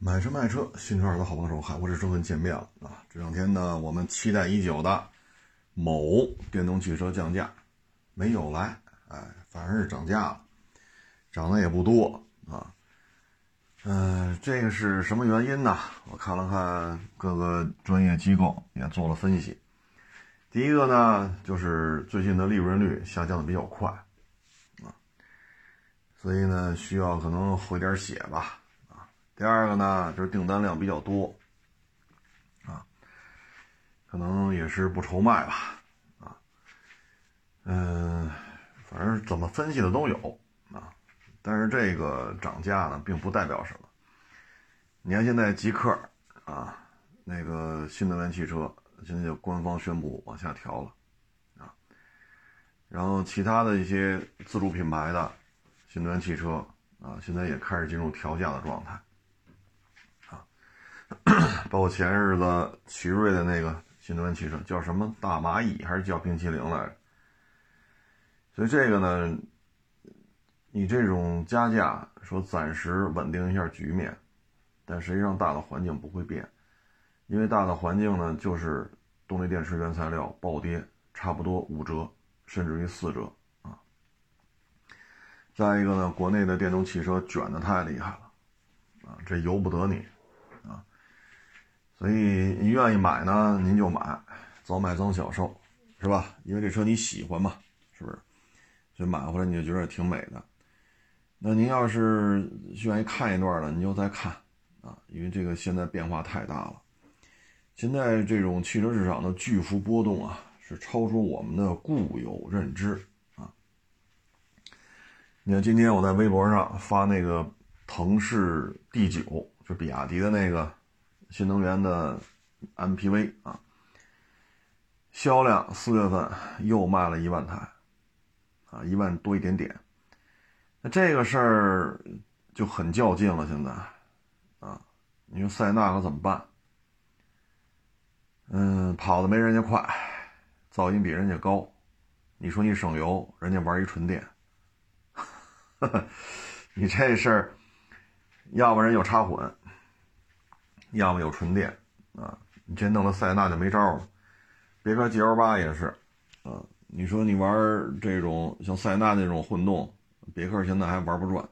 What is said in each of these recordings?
买车卖车，新车的好帮手，海沃士终于见面了啊！这两天呢，我们期待已久的某电动汽车降价没有来，哎，反而是涨价了，涨的也不多啊。嗯，这个是什么原因呢？我看了看各个专业机构也做了分析。第一个呢，就是最近的利润率下降的比较快啊，所以呢，需要可能回点血吧。第二个呢，就是订单量比较多，啊，可能也是不愁卖吧，啊，嗯，反正怎么分析的都有啊，但是这个涨价呢，并不代表什么。你看现在极客啊，那个新能源汽车现在就官方宣布往下调了，啊，然后其他的一些自主品牌的新能源汽车啊，现在也开始进入调价的状态。包括前日子奇瑞的那个新能源汽车叫什么大蚂蚁还是叫冰淇淋来着？所以这个呢，你这种加价说暂时稳定一下局面，但实际上大的环境不会变，因为大的环境呢就是动力电池原材料暴跌，差不多五折甚至于四折啊。再一个呢，国内的电动汽车卷的太厉害了啊，这由不得你。所以您愿意买呢，您就买，早买早享受，是吧？因为这车你喜欢嘛，是不是？所以买回来你就觉得挺美的。那您要是愿意看一段呢，你就再看啊，因为这个现在变化太大了。现在这种汽车市场的巨幅波动啊，是超出我们的固有认知啊。你看今天我在微博上发那个腾势 D 九，就比亚迪的那个。新能源的 MPV 啊，销量四月份又卖了一万台，啊，一万多一点点。那这个事儿就很较劲了。现在，啊，你说塞纳可怎么办？嗯，跑的没人家快，噪音比人家高。你说你省油，人家玩一纯电。你这事儿，要不然有插混。要么有纯电，啊，你这弄了塞纳就没招了。别克 GL 八也是，啊，你说你玩这种像塞纳那种混动，别克现在还玩不转。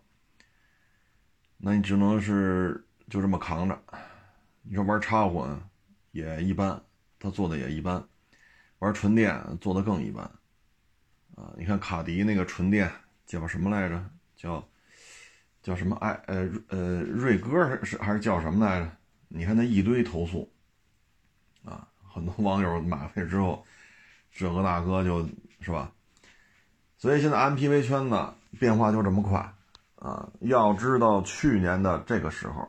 那你只能是就这么扛着。你说玩插混也一般，他做的也一般。玩纯电做的更一般，啊，你看卡迪那个纯电叫什么来着？叫叫什么？爱呃呃瑞歌是还是叫什么来着？你看那一堆投诉，啊，很多网友买回之后，这个大哥就是吧，所以现在 MPV 圈子变化就这么快，啊，要知道去年的这个时候，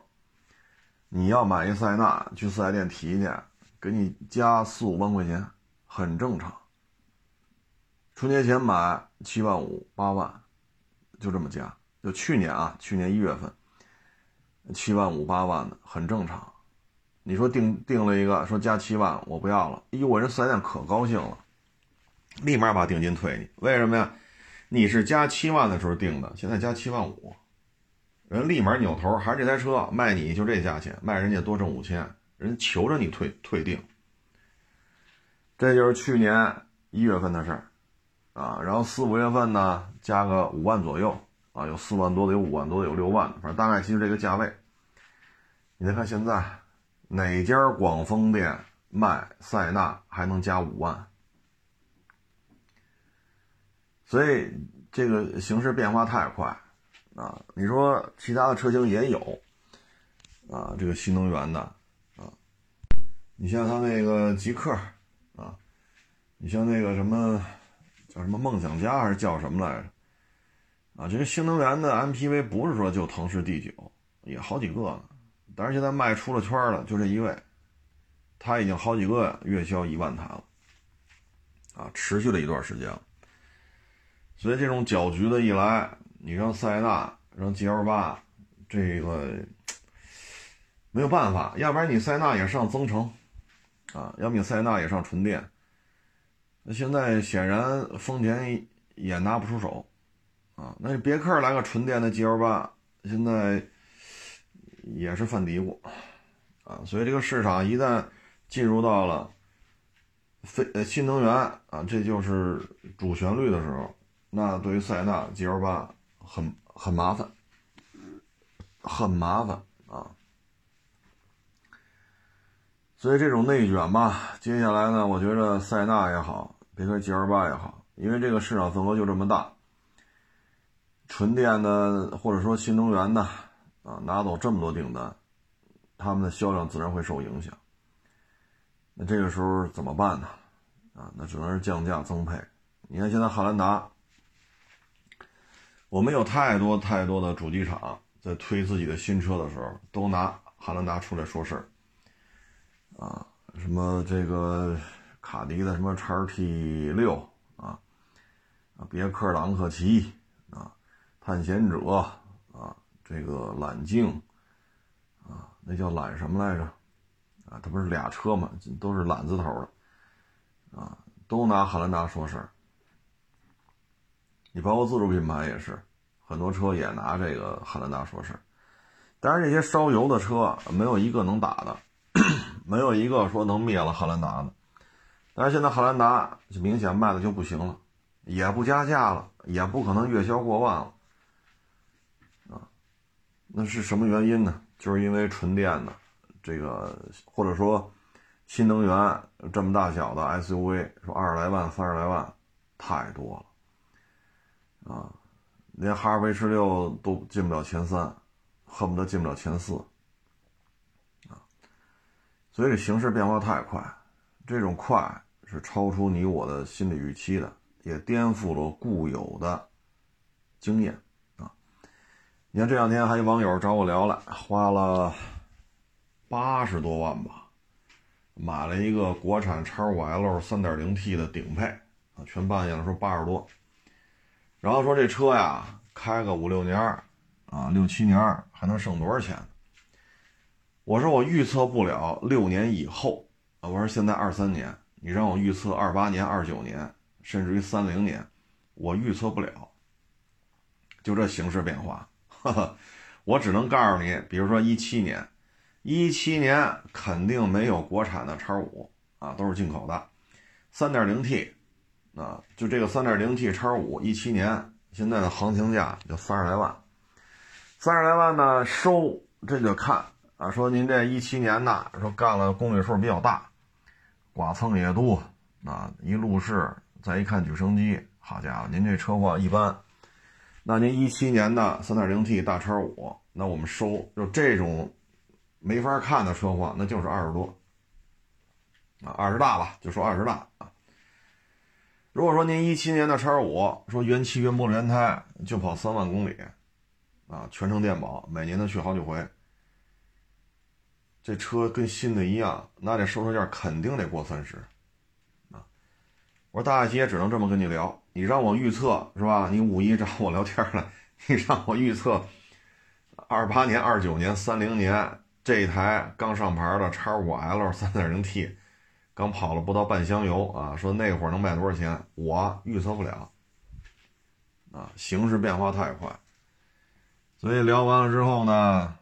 你要买一塞纳去四 S 店提去，给你加四五万块钱，很正常。春节前买七万五八万，就这么加，就去年啊，去年一月份。七万五八万的很正常，你说定定了一个说加七万我不要了，哎呦我这四 S 店可高兴了，立马把定金退你。为什么呀？你是加七万的时候定的，现在加七万五，人立马扭头还是这台车卖你就这价钱，卖人家多挣五千，人求着你退退定。这就是去年一月份的事儿啊，然后四五月份呢加个五万左右。啊，有四万多的，有五万多的，有六万的，反正大概其实这个价位。你再看现在哪家广丰店卖塞纳还能加五万？所以这个形势变化太快啊！你说其他的车型也有啊，这个新能源的啊，你像他那个极客啊，你像那个什么叫什么梦想家还是叫什么来着？啊，这个新能源的 MPV 不是说就腾势 D9，也好几个呢。但是现在卖出了圈了，就这一位，他已经好几个月销一万台了，啊，持续了一段时间了。所以这种搅局的一来，你让塞纳，让 GL8，这个没有办法，要不然你塞纳也上增程，啊，要不你塞纳也上纯电。那现在显然丰田也拿不出手。啊，那别克来个纯电的 GL 八，现在也是犯嘀咕啊。所以这个市场一旦进入到了非呃新能源啊，这就是主旋律的时候，那对于塞纳 GL 八很很麻烦，很麻烦啊。所以这种内卷吧，接下来呢，我觉得塞纳也好，别克 GL 八也好，因为这个市场份额就这么大，纯电的或者说新能源的啊，拿走这么多订单，他们的销量自然会受影响。那这个时候怎么办呢？啊，那只能是降价增配。你看现在汉兰达，我们有太多太多的主机厂在推自己的新车的时候，都拿汉兰达出来说事儿。啊，什么这个卡迪的什么叉 T 六啊，别克朗科奇啊，探险者，这个揽境啊，那叫揽什么来着？啊，它不是俩车嘛，都是揽字头的啊，都拿汉兰达说事儿。你包括自主品牌也是，很多车也拿这个汉兰达说事儿。但是这些烧油的车没有一个能打的。没有一个说能灭了汉兰达的，但是现在汉兰达就明显卖的就不行了，也不加价了，也不可能月销过万了，那是什么原因呢？就是因为纯电的这个，或者说新能源这么大小的 SUV，说二十来万、三十来万，太多了，啊，连哈弗 H 六都进不了前三，恨不得进不了前四。啊所以这形势变化太快，这种快是超出你我的心理预期的，也颠覆了固有的经验！你看这两天还有网友找我聊了，花了八十多万吧，买了一个国产叉五 L 三点零 T 的顶配啊，全办下来说八十多，然后说这车呀开个五六年啊六七年还能剩多少钱？我说我预测不了六年以后啊！我说现在二三年，你让我预测二八年、二九年，甚至于三零年，我预测不了。就这形势变化，我只能告诉你，比如说一七年，一七年肯定没有国产的叉五啊，都是进口的，三点零 T 啊，就这个三点零 T 叉五，一七年现在的行情价就三十来万，三十来万呢收这就看。啊，说您这一七年呢，说干了公里数比较大，剐蹭也多，啊，一路试，再一看举升机，好家伙，您这车况一般。那您一七年的三点零 T 大叉五，那我们收就这种没法看的车况，那就是二十多，啊，二十大吧，就说二十大啊。如果说您一七年的叉五，说原漆原玻璃原胎，就跑三万公里，啊，全程电保，每年能去好几回。这车跟新的一样，那这收车价肯定得过三十，啊！我说大姐只能这么跟你聊，你让我预测是吧？你五一找我聊天了，你让我预测二八年、二九年、三零年这台刚上牌的叉五 L 三点零 T，刚跑了不到半箱油啊，说那会儿能卖多少钱？我预测不了，啊，形势变化太快，所以聊完了之后呢？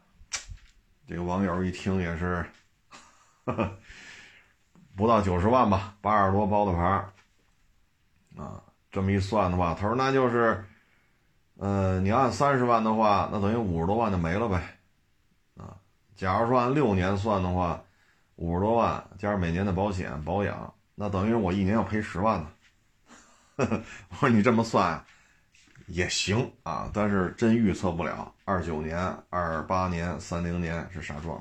这个网友一听也是，不到九十万吧，八十多包的牌啊，这么一算的话，他说那就是，呃，你按三十万的话，那等于五十多万就没了呗，啊，假如说按六年算的话，五十多万加上每年的保险保养，那等于我一年要赔十万呢。我说你这么算。也行啊，但是真预测不了二九年、二八年、三零年是啥状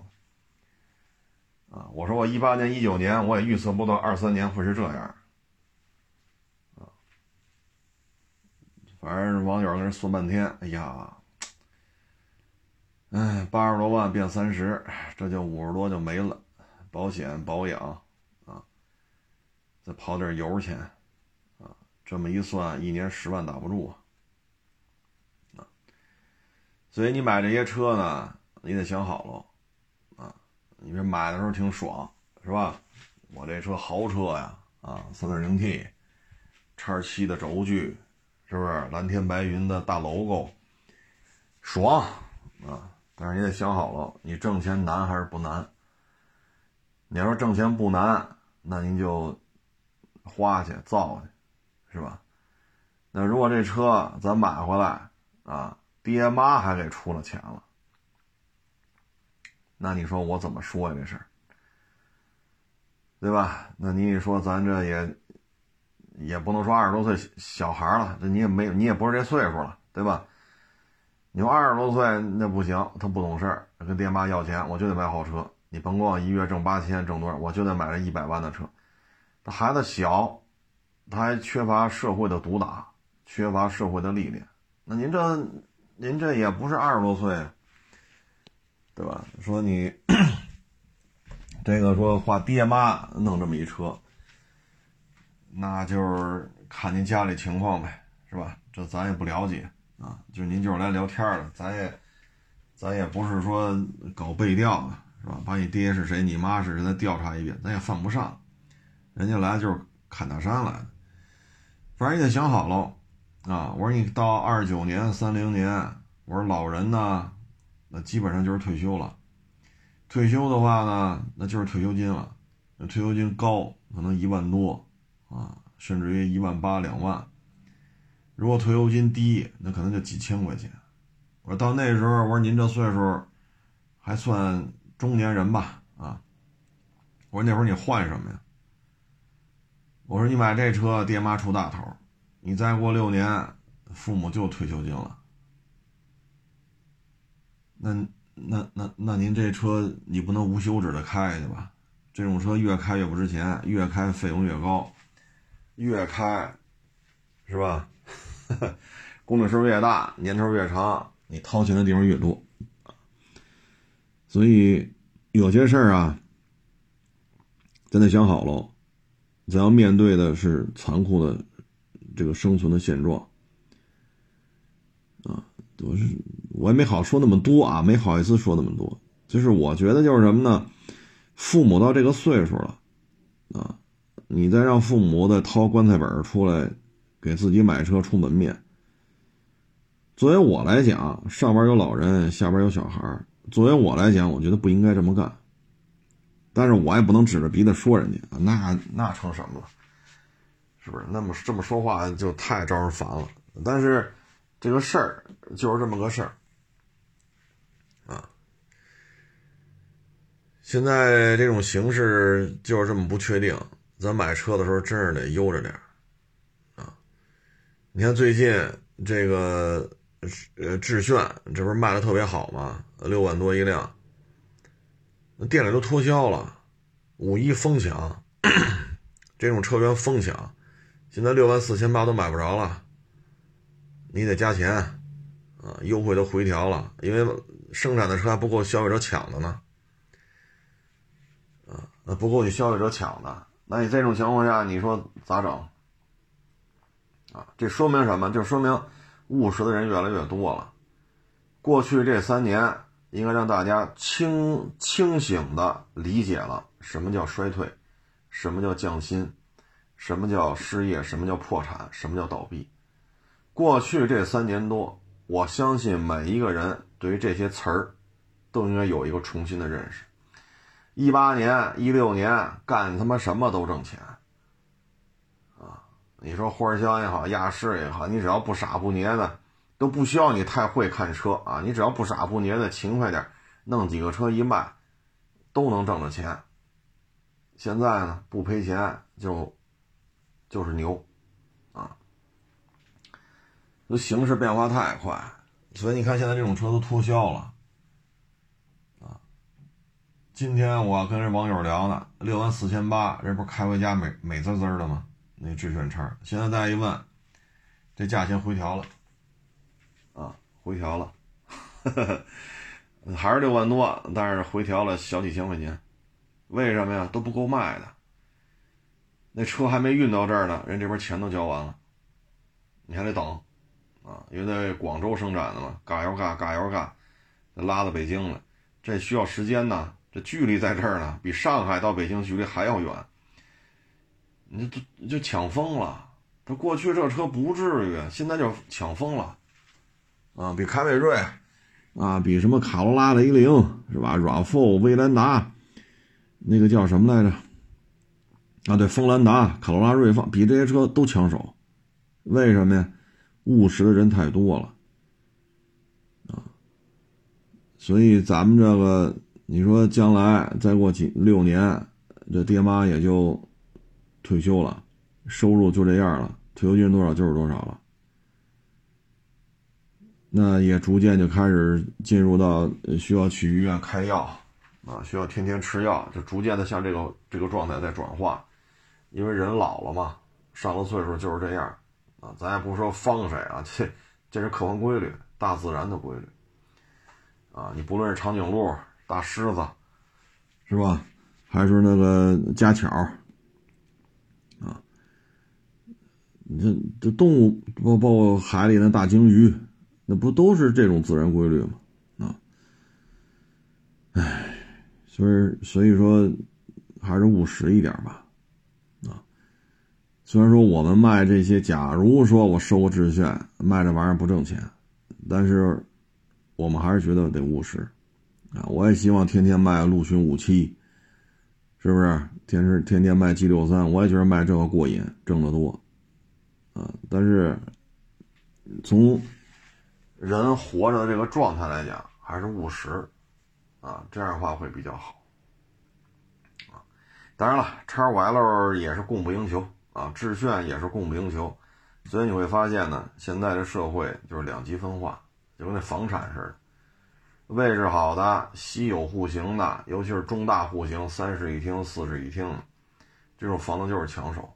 啊！我说我一八年、一九年我也预测不到二三年会是这样反正网友跟人算半天，哎呀，哎，八十多万变三十，这就五十多就没了，保险保养啊，再跑点油钱啊，这么一算，一年十万打不住啊。所以你买这些车呢，你得想好了，啊，你这买的时候挺爽，是吧？我这车豪车呀，啊，三点零 T，叉七的轴距，是不是蓝天白云的大 logo，爽啊！但是你得想好了，你挣钱难还是不难？你要说挣钱不难，那您就花去造去，是吧？那如果这车咱买回来啊，爹妈还给出了钱了，那你说我怎么说呀？这事儿，对吧？那你一说咱这也也不能说二十多岁小孩了，这你也没你也不是这岁数了，对吧？你说二十多岁那不行，他不懂事儿，跟爹妈要钱，我就得买好车。你甭管我一月挣八千，挣多少，我就得买这一百万的车。他孩子小，他还缺乏社会的毒打，缺乏社会的历练。那您这，您这也不是二十多岁，对吧？说你 这个说花爹妈弄这么一车，那就是看您家里情况呗，是吧？这咱也不了解。啊，就您就是来聊天的，咱也，咱也不是说搞背调的，是吧？把你爹是谁，你妈是谁，再调查一遍，咱也犯不上。人家来就是砍大山来的，反正你得想好喽。啊，我说你到二九年、三零年，我说老人呢，那基本上就是退休了。退休的话呢，那就是退休金了。退休金高，可能一万多啊，甚至于一万八、两万。如果退休金低，那可能就几千块钱。我说到那时候，我说您这岁数还算中年人吧？啊，我说那会儿你换什么呀？我说你买这车，爹妈出大头，你再过六年，父母就退休金了。那那那那您这车你不能无休止的开去吧？这种车越开越不值钱，越开费用越高，越开，是吧？公里数越大，年头越长，你掏钱的地方越多，所以有些事儿啊，咱得想好喽。咱要面对的是残酷的这个生存的现状啊！我是我也没好说那么多啊，没好意思说那么多。就是我觉得就是什么呢？父母到这个岁数了啊，你再让父母再掏棺材本出来。给自己买车出门面。作为我来讲，上边有老人，下边有小孩作为我来讲，我觉得不应该这么干。但是我也不能指着鼻子说人家，那那成什么了？是不是？那么这么说话就太招人烦了。但是这个事儿就是这么个事儿啊。现在这种形势就是这么不确定，咱买车的时候真是得悠着点啊。你看最近这个呃致炫，这不是卖的特别好吗？六万多一辆，那店里都脱销了，五一疯抢，这种车源疯抢，现在六万四千八都买不着了，你得加钱啊，优惠都回调了，因为生产的车还不够消费者抢的呢，啊，那不够你消费者抢的，那你这种情况下，你说咋整？啊，这说明什么？就说明务实的人越来越多了。过去这三年，应该让大家清清醒的理解了什么叫衰退，什么叫降薪，什么叫失业，什么叫破产，什么叫倒闭。过去这三年多，我相信每一个人对于这些词儿，都应该有一个重新的认识。一八年、一六年干他妈什么都挣钱。啊你说花香也好，亚视也好，你只要不傻不捏的，都不需要你太会看车啊！你只要不傻不捏的，勤快点，弄几个车一卖，都能挣着钱。现在呢，不赔钱就就是牛啊！这形势变化太快，所以你看现在这种车都脱销了！今天我跟这网友聊呢，六万四千八，这不是开回家美美滋滋的吗？那致炫叉，现在再一问，这价钱回调了，啊，回调了，还是六万多，但是回调了小几千块钱，为什么呀？都不够卖的，那车还没运到这儿呢，人这边钱都交完了，你还得等，啊，因为在广州生产的嘛，嘎油嘎嘎油嘎，拉到北京了，这需要时间呢，这距离在这儿呢，比上海到北京距离还要远。你就就抢疯了，他过去这车不至于，现在就抢疯了，啊，比凯美瑞啊，比什么卡罗拉雷凌是吧？RAV4、威兰达，那个叫什么来着？啊，对，锋兰达、卡罗拉锐放，比这些车都抢手。为什么呀？务实的人太多了啊。所以咱们这个，你说将来再过几六年，这爹妈也就退休了，收入就这样了，退休金多少就是多少了。那也逐渐就开始进入到需要去医院开药，啊，需要天天吃药，就逐渐的向这个这个状态在转化，因为人老了嘛，上了岁数就是这样，啊，咱也不说方谁啊，这这是客观规律，大自然的规律，啊，你不论是长颈鹿、大狮子，是吧，还是那个家巧，啊，你这这动物包包括海里那大鲸鱼。那不都是这种自然规律吗？啊，唉，所以所以说还是务实一点吧，啊，虽然说我们卖这些，假如说我收个致炫卖这玩意儿不挣钱，但是我们还是觉得得务实，啊，我也希望天天卖陆巡五七，是不是？天天天天卖 G 六三，我也觉得卖这个过瘾，挣得多，啊，但是从人活着的这个状态来讲，还是务实，啊，这样的话会比较好，啊，当然了，叉 L 也是供不应求啊，致炫也是供不应求，所以你会发现呢，现在的社会就是两极分化，就跟那房产似的，位置好的、稀有户型的，尤其是中大户型，三室一厅、四室一厅，这种房子就是抢手，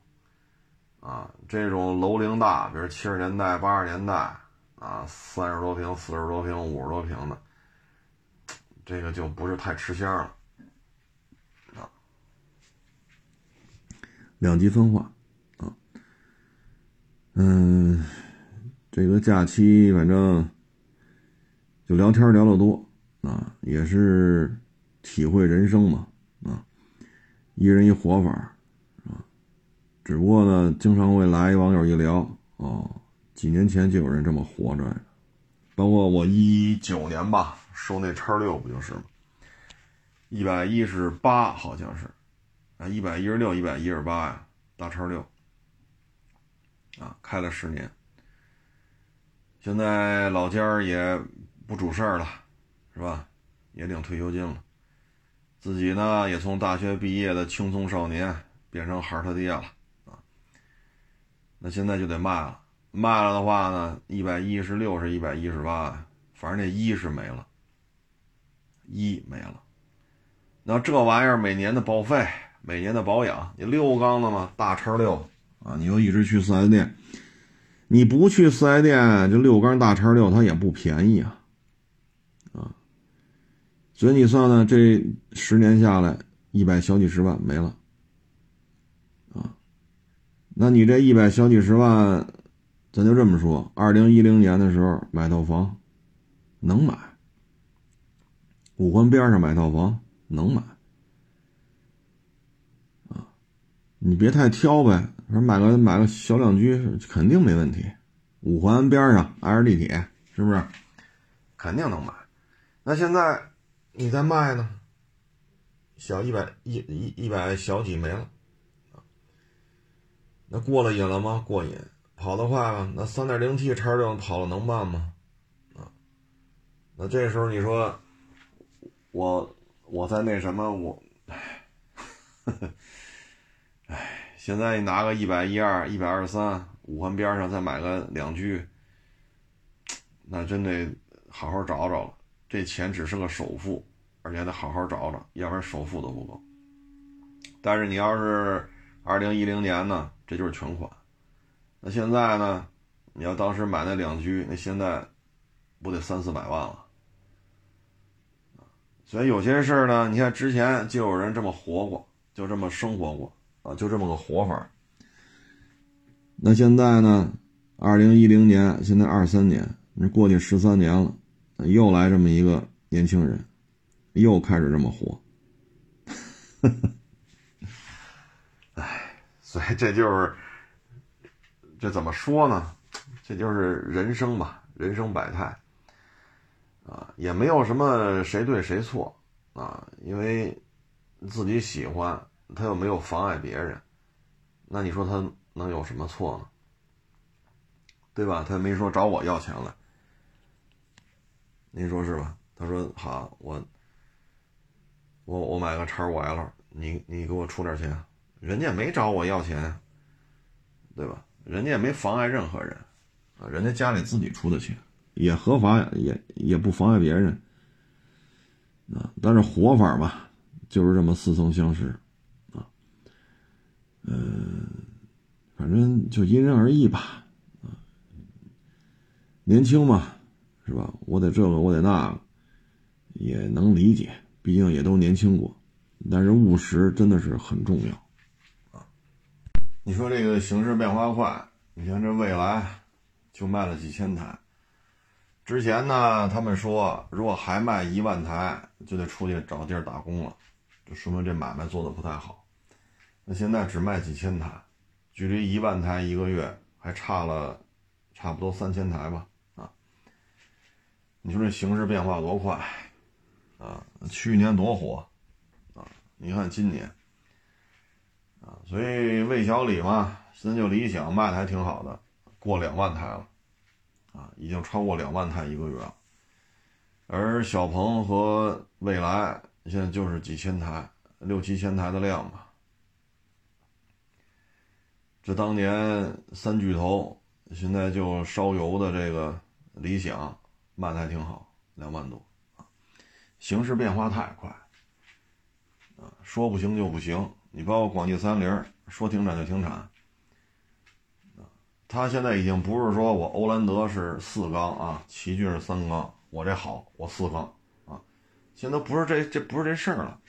啊，这种楼龄大，比如七十年代、八十年代。啊，三十多平、四十多平、五十多平的，这个就不是太吃香了，啊，两极分化，啊，嗯，这个假期反正就聊天聊得多，啊，也是体会人生嘛，啊，一人一活法，啊，只不过呢，经常会来网友一聊，哦。几年前就有人这么活着，包括我一九年吧，收那叉六不就是吗？一百一十八好像是，啊，一百一十六、一百一十八呀，大叉六，啊，开了十年，现在老家也不主事儿了，是吧？也领退休金了，自己呢也从大学毕业的青葱少年变成孩儿他爹了，啊，那现在就得卖了。卖了的话呢，一百一十六是一百一十八，反正那一是没了，一没了。那这玩意儿每年的保费、每年的保养，你六缸的嘛，大叉六啊，你又一直去四 S 店，你不去四 S 店，这六缸大叉六它也不便宜，啊，所以你算算，这十年下来，一百小几十万没了，啊，那你这一百小几十万。咱就这么说，二零一零年的时候买套房，能买。五环边上买套房能买，啊，你别太挑呗。说买个买个小两居肯定没问题，五环边上挨着地铁，是不是？肯定能买。那现在你再卖呢？小一百一一一百小几没了，那过了瘾了吗？过瘾。跑得快吗？那三点零 T 叉六跑了能慢吗？啊，那这时候你说我我在那什么我，唉，现在你拿个一百一二、一百二十三，五环边上再买个两居，那真得好好找找了。这钱只是个首付，而且得好好找找，要不然首付都不够。但是你要是二零一零年呢，这就是全款。那现在呢？你要当时买那两居，那现在不得三四百万了？所以有些事儿呢，你看之前就有人这么活过，就这么生活过啊，就这么个活法。那现在呢？二零一零年，现在二三年，那过去十三年了，又来这么一个年轻人，又开始这么活。哎，所以这就是。这怎么说呢？这就是人生吧，人生百态。啊，也没有什么谁对谁错啊，因为自己喜欢，他又没有妨碍别人，那你说他能有什么错呢？对吧？他没说找我要钱来，您说是吧？他说好，我我我买个叉五 L，你你给我出点钱，人家没找我要钱，对吧？人家也没妨碍任何人啊，人家家里自己出的钱。也合法，也也不妨碍别人啊。但是活法嘛，就是这么似曾相识啊。嗯，反正就因人而异吧。啊，年轻嘛，是吧？我得这个，我得那个，也能理解。毕竟也都年轻过。但是务实真的是很重要啊。你说这个形势变化快，你像这未来就卖了几千台。之前呢，他们说如果还卖一万台，就得出去找地儿打工了，就说明这买卖做的不太好。那现在只卖几千台，距离一万台一个月还差了差不多三千台吧？啊，你说这形势变化多快啊！去年多火啊！你看今年啊，所以魏小李嘛，现在就理想卖的还挺好的，过两万台了。啊，已经超过两万台一个月了，而小鹏和蔚来现在就是几千台、六七千台的量吧。这当年三巨头，现在就烧油的这个理想卖的还挺好，两万多。形势变化太快啊，说不行就不行。你包括广汽三菱，说停产就停产。他现在已经不是说我欧蓝德是四缸啊，奇骏是三缸，我这好，我四缸啊，现在不是这这不是这事儿了。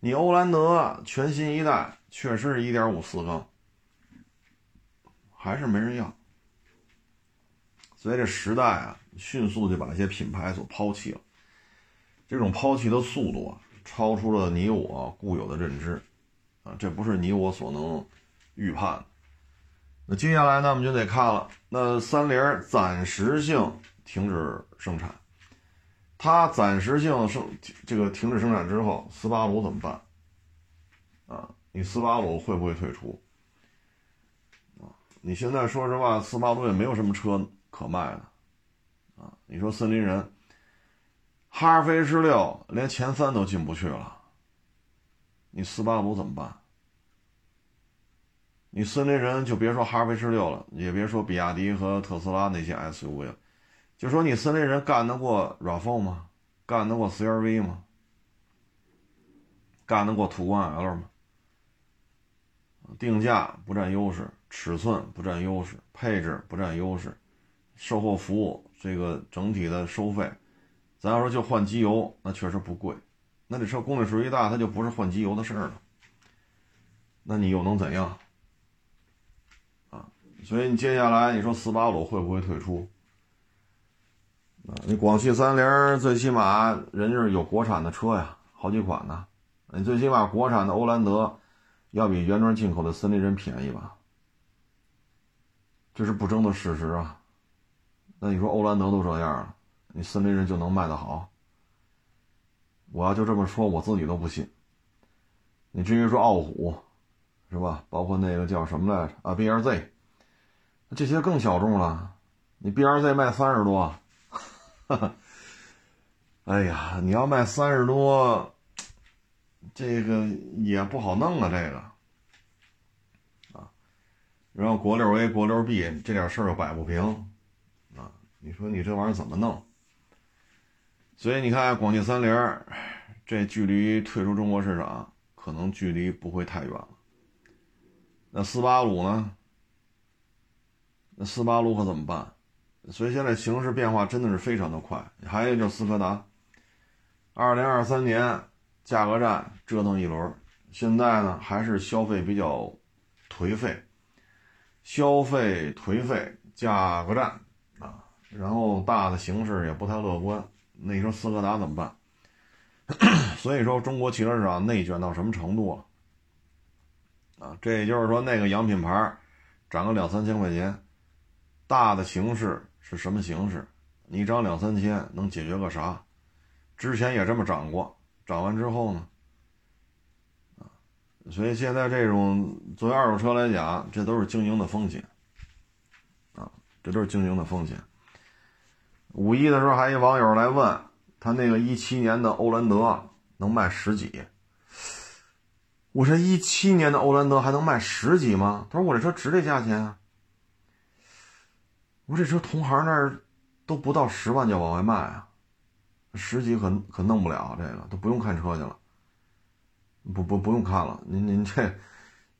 你欧蓝德全新一代确实是一点五四缸，还是没人要。所以这时代啊，迅速就把一些品牌所抛弃了，这种抛弃的速度啊，超出了你我固有的认知啊，这不是你我所能预判的。那接下来呢，我们就得看了。那三菱暂时性停止生产，它暂时性生这个停止生产之后，斯巴鲁怎么办？啊，你斯巴鲁会不会退出？啊，你现在说实话，斯巴鲁也没有什么车可卖的，啊，你说森林人，哈弗 H 六连前三都进不去了，你斯巴鲁怎么办？你森林人就别说哈弗 H 六了，也别说比亚迪和特斯拉那些 SUV 了，就说你森林人干得过 RAV4 吗？干得过 CRV 吗？干得过途观 L 吗？定价不占优势，尺寸不占优势，配置不占优势，售后服务这个整体的收费，咱要说就换机油，那确实不贵，那这车公里数一大，它就不是换机油的事儿了，那你又能怎样？啊所以你接下来你说斯巴鲁会不会退出？啊，你广汽三菱最起码人家是有国产的车呀，好几款呢。你最起码国产的欧蓝德要比原装进口的森林人便宜吧？这是不争的事实啊。那你说欧蓝德都这样了，你森林人就能卖得好？我要就这么说，我自己都不信。你至于说傲虎，是吧？包括那个叫什么来着啊？B R Z。这些更小众了，你 B R Z 卖三十多，哎呀，你要卖三十多，这个也不好弄啊，这个啊，然后国六 A、国六 B 这点事儿又摆不平啊，你说你这玩意儿怎么弄？所以你看，广汽三菱这距离退出中国市场可能距离不会太远了。那斯巴鲁呢？那斯巴鲁可怎么办？所以现在形势变化真的是非常的快。还有就是斯柯达，二零二三年价格战折腾一轮，现在呢还是消费比较颓废，消费颓废，价格战啊，然后大的形势也不太乐观。那你说斯柯达怎么办？所以说中国汽车市场内卷到什么程度了？啊，这也就是说那个洋品牌涨个两三千块钱。大的形势是什么形势？你涨两三千能解决个啥？之前也这么涨过，涨完之后呢？啊，所以现在这种作为二手车来讲，这都是经营的风险，啊，这都是经营的风险。五一的时候还有网友来问他那个一七年的欧蓝德能卖十几？我说一七年的欧蓝德还能卖十几吗？他说我这车值这价钱啊。我这车同行那儿都不到十万就往外卖啊，十几可可弄不了，这个都不用看车去了，不不不用看了，您您这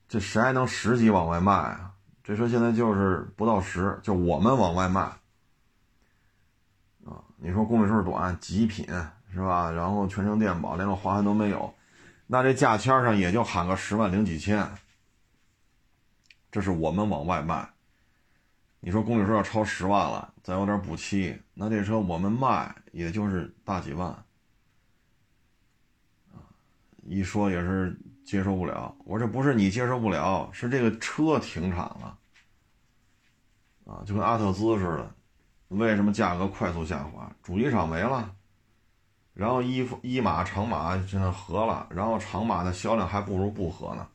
这谁还能十几往外卖啊？这车现在就是不到十，就我们往外卖。你说公里数短，极品是吧？然后全程电保，连个划痕都没有，那这价签上也就喊个十万零几千，这是我们往外卖。你说公里数要超十万了，再有点补漆，那这车我们卖也就是大几万，一说也是接受不了。我这不是你接受不了，是这个车停产了，啊，就跟阿特兹似的，为什么价格快速下滑？主机厂没了，然后一一码长码现在合了，然后长码的销量还不如不合呢。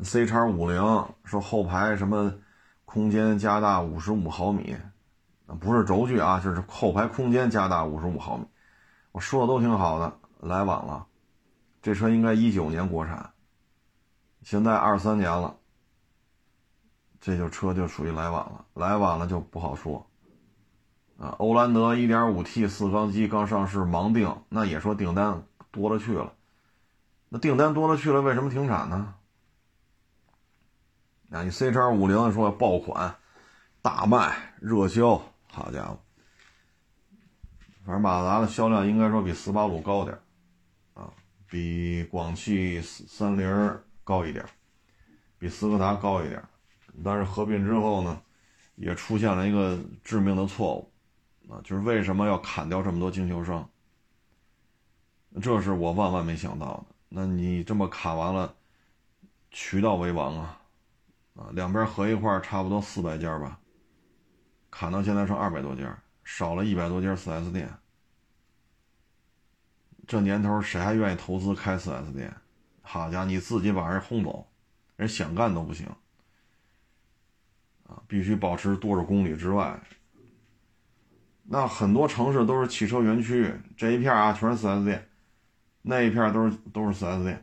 C 叉五零说后排什么？空间加大五十五毫米，不是轴距啊，就是后排空间加大五十五毫米。我说的都挺好的，来晚了。这车应该一九年国产，现在二三年了，这就车就属于来晚了，来晚了就不好说。啊，欧蓝德 1.5T 四缸机刚上市盲定，那也说订单多了去了，那订单多了去了，为什么停产呢？啊，你 C 叉五零说爆款，大卖热销，好家伙！反正马自达的销量应该说比斯巴鲁高点啊，比广汽三菱高一点，比斯柯达高一点。但是合并之后呢，也出现了一个致命的错误，啊，就是为什么要砍掉这么多经销商？这是我万万没想到的。那你这么砍完了，渠道为王啊！啊，两边合一块差不多四百家吧，砍到现在剩二百多家，少了一百多家 4S 店。这年头谁还愿意投资开 4S 店？好家伙，你自己把人轰走，人想干都不行。啊，必须保持多少公里之外。那很多城市都是汽车园区，这一片啊全是 4S 店，那一片都是都是 4S 店。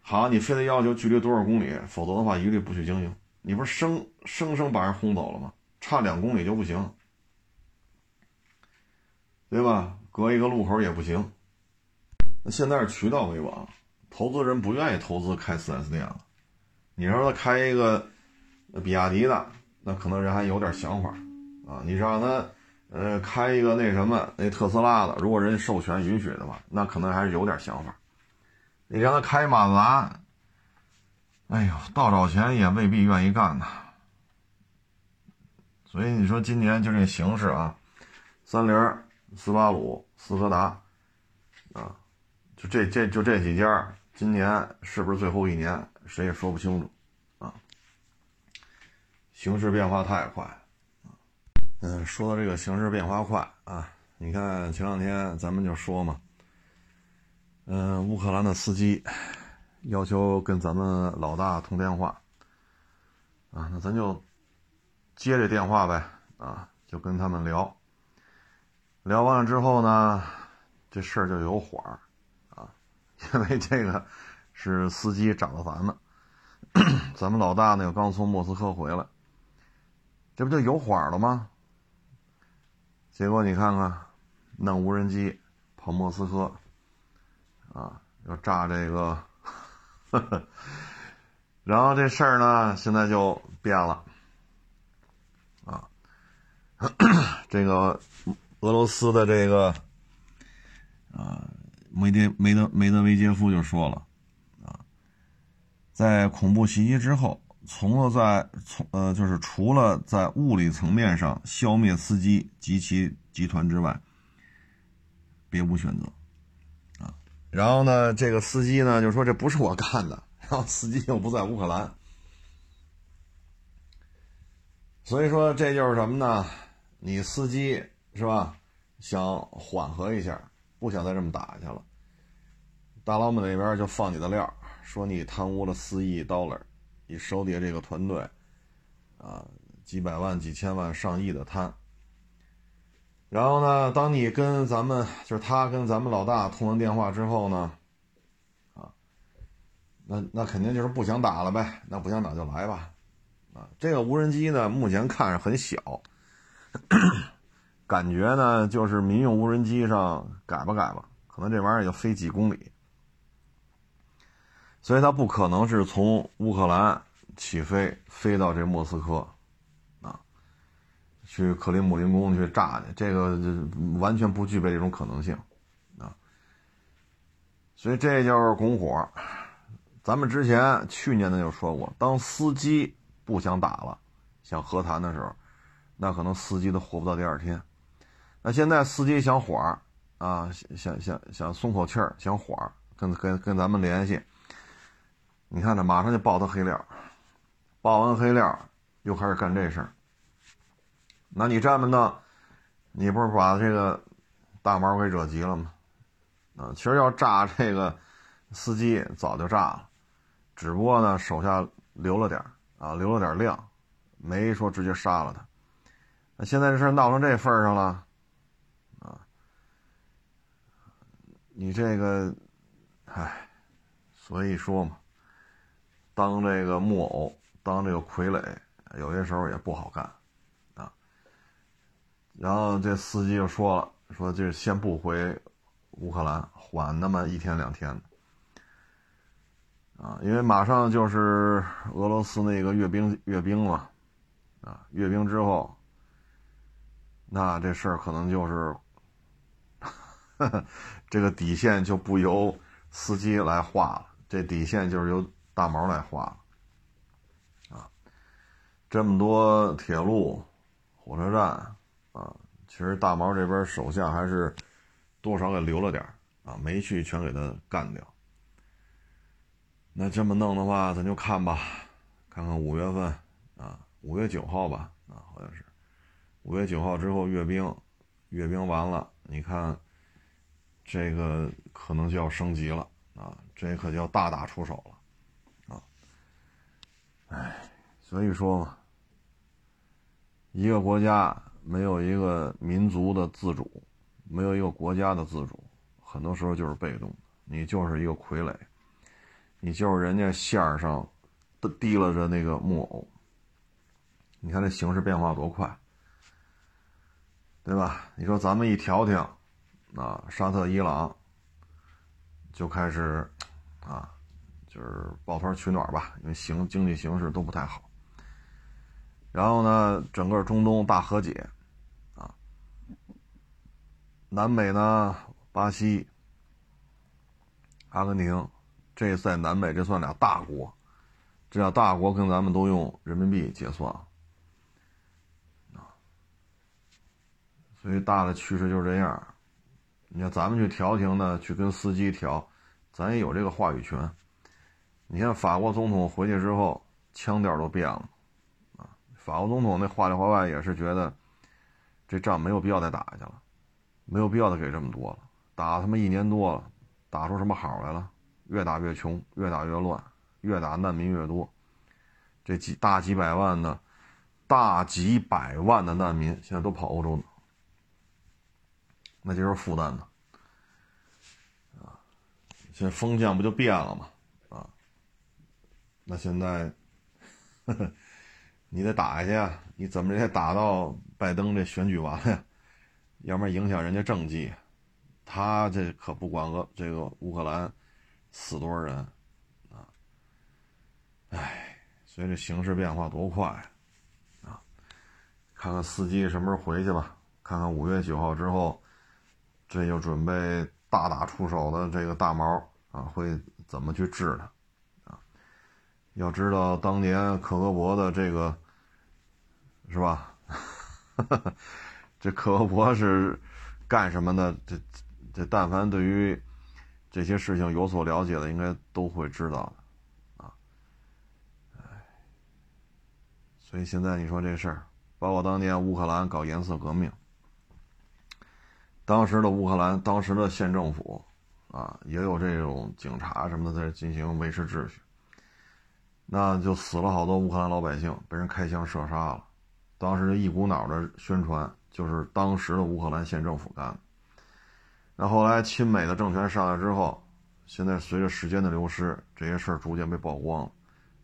好，你非得要求距离多少公里，否则的话一律不许经营。你不是生生生把人轰走了吗？差两公里就不行，对吧？隔一个路口也不行。那现在是渠道为王，投资人不愿意投资开 4S 店了。你说他开一个比亚迪的，那可能人还有点想法啊。你让他呃开一个那什么那特斯拉的，如果人家授权允许的话，那可能还是有点想法。你让他开马自达，哎呦，倒找钱也未必愿意干呐。所以你说今年就这形势啊，三菱、斯巴鲁、斯柯达，啊，就这这就这几家，今年是不是最后一年，谁也说不清楚啊。形势变化太快，嗯，说到这个形势变化快啊，你看前两天咱们就说嘛。嗯，乌克兰的司机要求跟咱们老大通电话啊，那咱就接这电话呗啊，就跟他们聊。聊完了之后呢，这事儿就有火儿啊，因为这个是司机找到咱们，咱们老大呢又刚从莫斯科回来，这不就有火了吗？结果你看看，弄无人机跑莫斯科。啊，要炸这个，然后这事儿呢，现在就变了，啊，这个俄罗斯的这个啊，梅德梅德梅德韦杰夫就说了，啊，在恐怖袭击之后，从了在从呃，就是除了在物理层面上消灭司机及其集团之外，别无选择。啊然后呢，这个司机呢就说这不是我干的，然后司机又不在乌克兰，所以说这就是什么呢？你司机是吧？想缓和一下，不想再这么打下去了。大佬们那边就放你的料，说你贪污了四亿 dollar，你手底下这个团队，啊，几百万、几千万、上亿的贪。然后呢，当你跟咱们，就是他跟咱们老大通完电话之后呢，啊，那那肯定就是不想打了呗，那不想打就来吧。啊，这个无人机呢，目前看着很小，感觉呢就是民用无人机上改吧改吧，可能这玩意儿也就飞几公里，所以它不可能是从乌克兰起飞飞到这莫斯科，啊，去克里姆林宫去炸去，这个完全不具备这种可能性，啊，所以这就是拱火。咱们之前去年呢就说过，当司机。不想打了，想和谈的时候，那可能司机都活不到第二天。那现在司机想缓啊，想想想松口气儿，想缓跟跟跟咱们联系。你看他马上就爆他黑料，爆完黑料又开始干这事儿。那你这么弄，你不是把这个大毛给惹急了吗？啊，其实要炸这个司机早就炸了，只不过呢手下留了点。啊，留了点量，没说直接杀了他。那现在这事闹成这份上了，啊，你这个，唉，所以说嘛，当这个木偶，当这个傀儡，有些时候也不好干，啊。然后这司机就说了，说这先不回乌克兰，缓那么一天两天。啊，因为马上就是俄罗斯那个阅兵阅兵了，啊，阅兵之后，那这事儿可能就是，这个底线就不由司机来画了，这底线就是由大毛来画了，啊，这么多铁路、火车站，啊，其实大毛这边手下还是多少给留了点啊，没去全给他干掉。那这么弄的话，咱就看吧，看看五月份啊，五月九号吧，啊，好像是五月九号之后阅兵，阅兵完了，你看这个可能就要升级了啊，这可就要大打出手了！哎，所以说嘛，一个国家没有一个民族的自主，没有一个国家的自主，很多时候就是被动的，你就是一个傀儡。你就是人家线儿上提了着那个木偶，你看这形势变化多快，对吧？你说咱们一调停，啊，沙特、伊朗就开始啊，就是抱团取暖吧，因为形经济形势都不太好。然后呢，整个中东大和解，啊，南美呢，巴西、阿根廷。这在南美，这算俩大国，这俩大国跟咱们都用人民币结算啊，所以大的趋势就是这样。你看咱们去调停呢，去跟司机调，咱也有这个话语权。你看法国总统回去之后，腔调都变了啊。法国总统那话里话外也是觉得，这仗没有必要再打下去了，没有必要再给这么多了，打他妈一年多了，打出什么好来了？越打越穷，越打越乱，越打难民越多。这几大几百万的，大几百万的难民现在都跑欧洲呢，那就是负担呢。啊，现在风向不就变了吗？那现在，呵 呵你得打下去啊！你怎么也得打到拜登这选举完了呀？要不然影响人家政绩，他这可不管俄这个乌克兰。死多少人，啊！哎，所以这形势变化多快啊！看看司机什么时候回去吧，看看五月九号之后，这就准备大打出手的这个大毛啊，会怎么去治他？要知道当年克格勃的这个是吧？这克格勃是干什么的？这这，但凡对于。这些事情有所了解的，应该都会知道的，啊，所以现在你说这事儿，包括当年乌克兰搞颜色革命，当时的乌克兰，当时的县政府啊，也有这种警察什么的在进行维持秩序，那就死了好多乌克兰老百姓，被人开枪射杀了。当时一股脑的宣传，就是当时的乌克兰县政府干的。那后来亲美的政权上来之后，现在随着时间的流失，这些事儿逐渐被曝光了。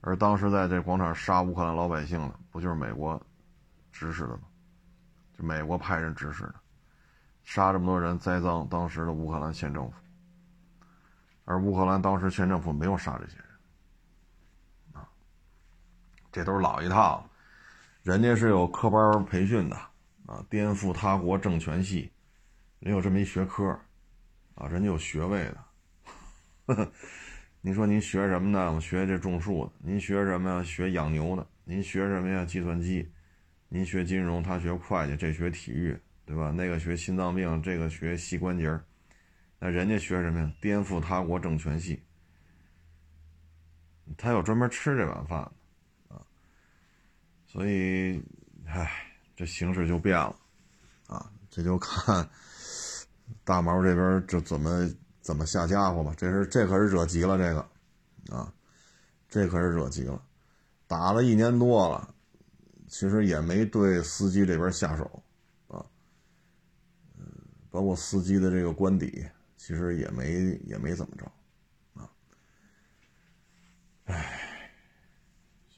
而当时在这广场杀乌克兰老百姓的，不就是美国指使的吗？就美国派人指使的，杀这么多人，栽赃当时的乌克兰县政府。而乌克兰当时县政府没有杀这些人，这都是老一套，人家是有科班培训的啊，颠覆他国政权系，人有这么一学科，啊，人家有学位的。您说您学什么呢？我学这种树的。您学什么呀？学养牛的。您学什么呀？计算机。您学金融，他学会计，这学体育，对吧？那个学心脏病，这个学膝关节那人家学什么呀？颠覆他国政权系。他有专门吃这碗饭。所以，唉，这形势就变了啊。这就看大毛这边就怎么。怎么下家伙吧？这是这可是惹急了这个，啊，这可是惹急了，打了一年多了，其实也没对司机这边下手，啊，嗯，包括司机的这个官邸，其实也没也没怎么着，啊，唉，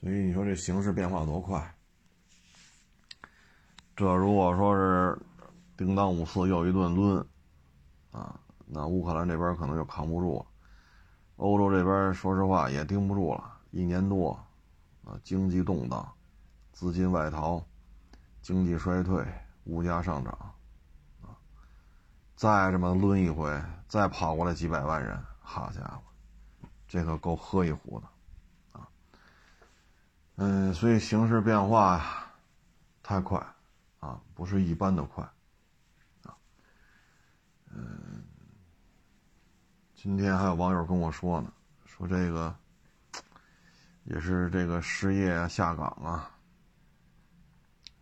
所以你说这形势变化多快，这如果说是叮当五四又一顿抡，啊。那乌克兰这边可能就扛不住了，欧洲这边说实话也盯不住了，一年多，啊，经济动荡，资金外逃，经济衰退，物价上涨，啊，再这么抡一回，再跑过来几百万人，好家伙，这可够喝一壶的，嗯，所以形势变化，太快，啊，不是一般的快，啊，嗯。今天还有网友跟我说呢，说这个也是这个失业啊、下岗啊。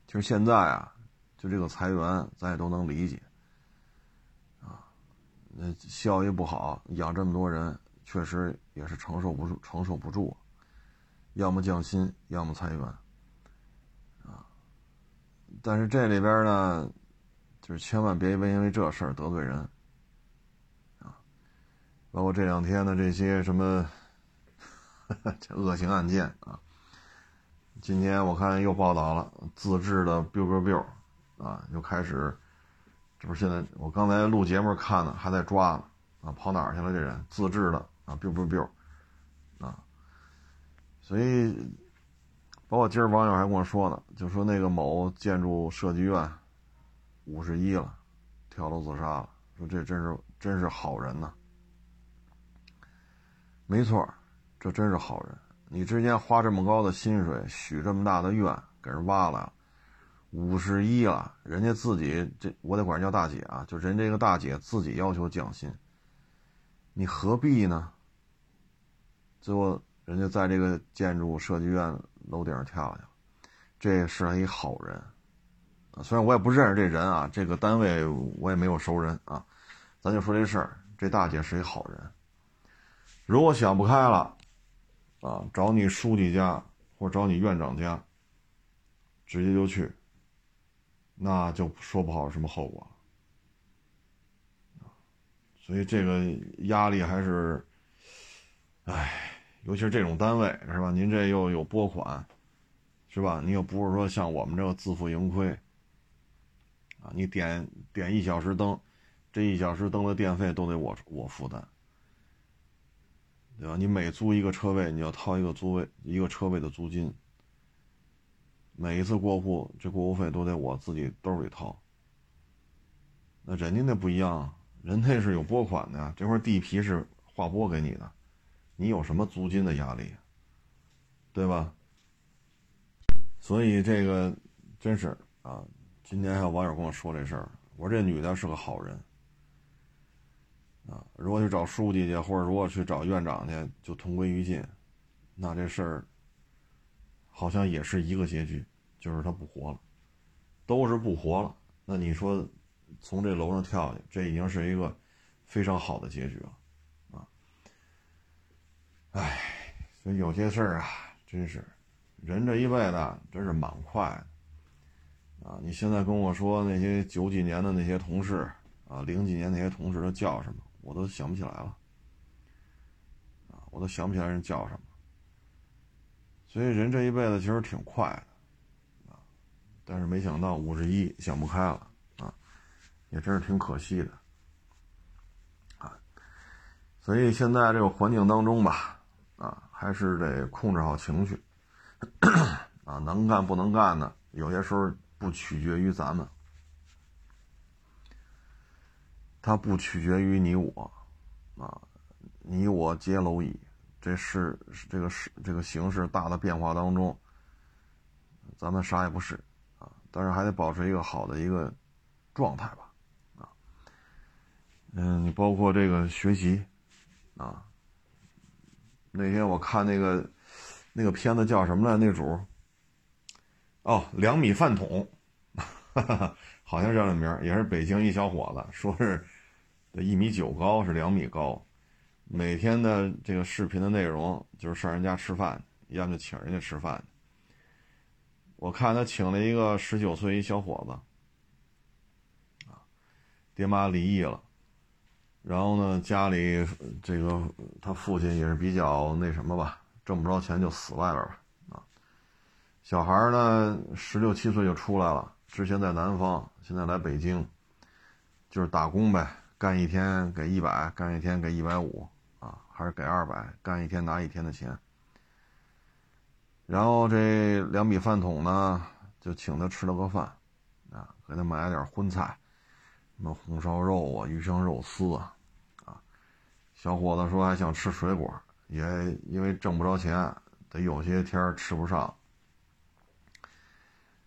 其实现在啊，就这个裁员，咱也都能理解啊。那效益不好，养这么多人，确实也是承受不住，承受不住。要么降薪，要么裁员啊。但是这里边呢，就是千万别因为这事儿得罪人。啊包括这两天的这些什么 这恶性案件啊，今天我看又报道了自制的 biu biu biu 啊，又开始，这不是现在我刚才录节目看呢，还在抓呢啊，跑哪儿去了这人？自制的啊 biu biu biu 啊，所以包括今儿网友还跟我说呢，就说那个某建筑设计院五十一了，跳楼自杀了，说这真是真是好人呐。没错，这真是好人。你之前花这么高的薪水，许这么大的愿，给人挖了，五十一了，人家自己这我得管人叫大姐啊，就人这个大姐自己要求降薪，你何必呢？最后人家在这个建筑设计院楼顶上跳下，这是一好人啊。虽然我也不认识这人啊，这个单位我也没有熟人啊，咱就说这事儿，这大姐是一好人。如果想不开了，啊，找你书记家或找你院长家，直接就去，那就说不好什么后果了。所以这个压力还是，哎，尤其是这种单位是吧？您这又有拨款，是吧？你又不是说像我们这个自负盈亏，啊，你点点一小时灯，这一小时灯的电费都得我我负担。对吧？你每租一个车位，你要掏一个租位一个车位的租金。每一次过户，这过户费都得我自己兜里掏。那人家那不一样，人那是有拨款的呀，这块地皮是划拨给你的，你有什么租金的压力？对吧？所以这个真是啊，今天还有网友跟我说这事儿，我说这女的是个好人。啊，如果去找书记去，或者如果去找院长去，就同归于尽，那这事儿好像也是一个结局，就是他不活了，都是不活了。那你说从这楼上跳下去，这已经是一个非常好的结局了，哎，所以有些事儿啊，真是人这一辈子真是蛮快的，啊，你现在跟我说那些九几年的那些同事啊，零几年那些同事都叫什么，我都想不起来了，啊，我都想不起来人叫什么，所以人这一辈子其实挺快的。啊但是没想到五十一想不开了啊，也真是挺可惜的啊。所以现在这个环境当中吧，还是得控制好情绪啊。能干不能干的，有些时候不取决于咱们，它不取决于你我啊。你我皆蝼蚁，这是这个是这个形势大的变化当中，咱们啥也不是啊。但是还得保持一个好的一个状态吧，啊，嗯，你包括这个学习，啊，那天我看那个那个片子叫什么来？那主哦，两米饭桶，哈 哈好像叫这名儿，也是北京一小伙子，说是一米九高，是两米高，每天的这个视频的内容就是上人家吃饭，要么就请人家吃饭。我看他请了一个十九岁一小伙子，爹妈离异了，然后呢，家里这个他父亲也是比较那什么吧，挣不着钱就死外边吧，啊，小孩呢十六七岁就出来了，之前在南方，现在来北京，就是打工呗，干一天给一百，干一天给一百五，啊，还是给二百，干一天拿一天的钱。然后这两米饭桶呢，就请他吃了个饭，啊，给他买了点荤菜，什么红烧肉啊、鱼香肉丝，啊，小伙子说还想吃水果，也因为挣不着钱，得有些天吃不上。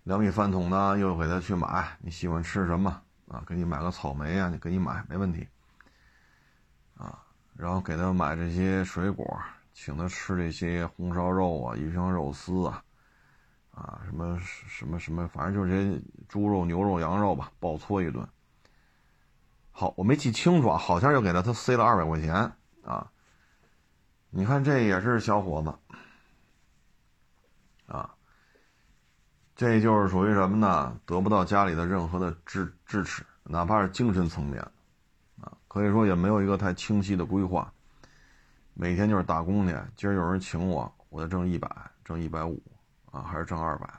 两米饭桶呢，又给他去买，你喜欢吃什么啊？给你买个草莓啊，你给你买没问题，啊，然后给他买这些水果。请他吃这些红烧肉啊、鱼香肉丝啊，啊，什么什么什么，反正就是这些猪肉、牛肉、羊肉吧，暴搓一顿。好，我没记清楚啊，好像又给他他塞了二百块钱啊。你看这也是小伙子啊，这就是属于什么呢？得不到家里的任何的支支持，哪怕是精神层面啊，可以说也没有一个太清晰的规划。每天就是打工去，今儿有人请我，我就挣一百，挣一百五，啊，还是挣二百。